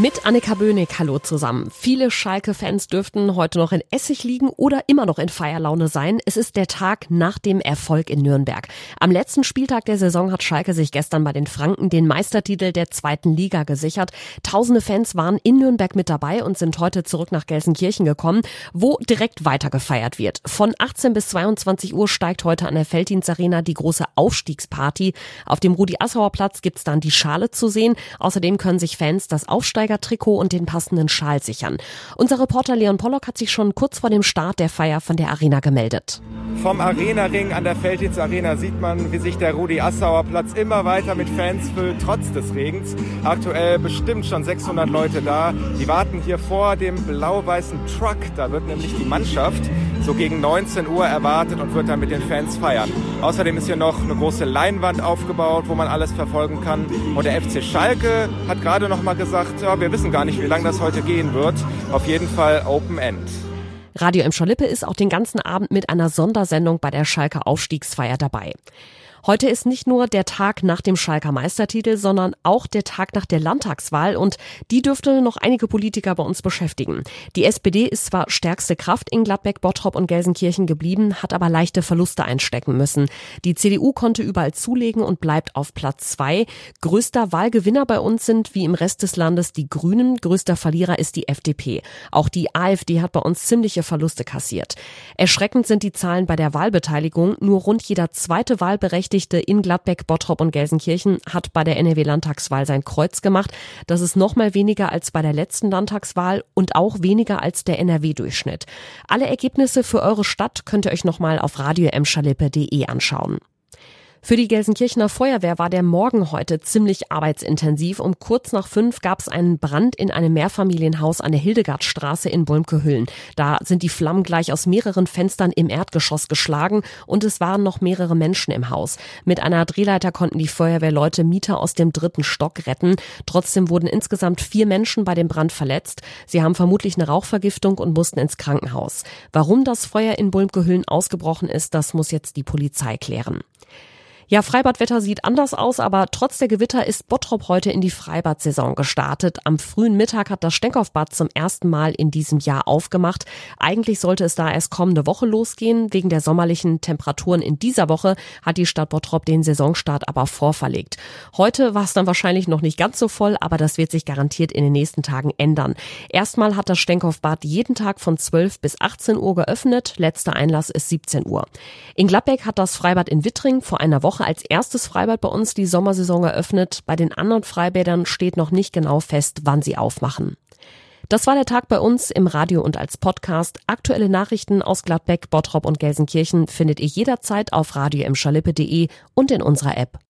Mit Annika Böhnig, hallo zusammen. Viele Schalke-Fans dürften heute noch in Essig liegen oder immer noch in Feierlaune sein. Es ist der Tag nach dem Erfolg in Nürnberg. Am letzten Spieltag der Saison hat Schalke sich gestern bei den Franken den Meistertitel der zweiten Liga gesichert. Tausende Fans waren in Nürnberg mit dabei und sind heute zurück nach Gelsenkirchen gekommen, wo direkt weiter gefeiert wird. Von 18 bis 22 Uhr steigt heute an der Felddienstarena die große Aufstiegsparty. Auf dem Rudi-Assauer Platz gibt's dann die Schale zu sehen. Außerdem können sich Fans das Aufsteigen Trikot und den passenden Schal sichern. Unser Reporter Leon Pollock hat sich schon kurz vor dem Start der Feier von der Arena gemeldet. Vom Arena-Ring an der Felddienst Arena sieht man, wie sich der Rudi Assauer Platz immer weiter mit Fans füllt, trotz des Regens. Aktuell bestimmt schon 600 Leute da. Die warten hier vor dem blau-weißen Truck. Da wird nämlich die Mannschaft so gegen 19 Uhr erwartet und wird dann mit den Fans feiern. Außerdem ist hier noch eine große Leinwand aufgebaut, wo man alles verfolgen kann. Und der FC Schalke hat gerade noch mal gesagt, ja, wir wissen gar nicht, wie lange das heute gehen wird. Auf jeden Fall Open End. Radio M. Schalippe ist auch den ganzen Abend mit einer Sondersendung bei der Schalke Aufstiegsfeier dabei. Heute ist nicht nur der Tag nach dem Schalker Meistertitel, sondern auch der Tag nach der Landtagswahl und die dürfte noch einige Politiker bei uns beschäftigen. Die SPD ist zwar stärkste Kraft in Gladbeck, Bottrop und Gelsenkirchen geblieben, hat aber leichte Verluste einstecken müssen. Die CDU konnte überall zulegen und bleibt auf Platz zwei. Größter Wahlgewinner bei uns sind wie im Rest des Landes die Grünen, größter Verlierer ist die FDP. Auch die AfD hat bei uns ziemliche Verluste kassiert. Erschreckend sind die Zahlen bei der Wahlbeteiligung. Nur rund jeder zweite Wahlberechtigte Wahlberechtigte in Gladbeck, Bottrop und Gelsenkirchen hat bei der NRW-Landtagswahl sein Kreuz gemacht. Das ist noch mal weniger als bei der letzten Landtagswahl und auch weniger als der NRW-Durchschnitt. Alle Ergebnisse für eure Stadt könnt ihr euch noch mal auf radioemschalippe.de anschauen. Für die Gelsenkirchener Feuerwehr war der Morgen heute ziemlich arbeitsintensiv. Um kurz nach fünf gab es einen Brand in einem Mehrfamilienhaus an der Hildegardstraße in Bulmke-Hüllen. Da sind die Flammen gleich aus mehreren Fenstern im Erdgeschoss geschlagen und es waren noch mehrere Menschen im Haus. Mit einer Drehleiter konnten die Feuerwehrleute Mieter aus dem dritten Stock retten. Trotzdem wurden insgesamt vier Menschen bei dem Brand verletzt. Sie haben vermutlich eine Rauchvergiftung und mussten ins Krankenhaus. Warum das Feuer in Bulmke-Hüllen ausgebrochen ist, das muss jetzt die Polizei klären. Ja, Freibadwetter sieht anders aus, aber trotz der Gewitter ist Bottrop heute in die Freibadsaison gestartet. Am frühen Mittag hat das Stenkopfbad zum ersten Mal in diesem Jahr aufgemacht. Eigentlich sollte es da erst kommende Woche losgehen. Wegen der sommerlichen Temperaturen in dieser Woche hat die Stadt Bottrop den Saisonstart aber vorverlegt. Heute war es dann wahrscheinlich noch nicht ganz so voll, aber das wird sich garantiert in den nächsten Tagen ändern. Erstmal hat das Stenkopfbad jeden Tag von 12 bis 18 Uhr geöffnet. Letzter Einlass ist 17 Uhr. In Gladbeck hat das Freibad in Wittring vor einer Woche Woche als erstes Freibad bei uns die Sommersaison eröffnet. Bei den anderen Freibädern steht noch nicht genau fest, wann sie aufmachen. Das war der Tag bei uns im Radio und als Podcast. Aktuelle Nachrichten aus Gladbeck, Bottrop und Gelsenkirchen findet ihr jederzeit auf radio und in unserer App.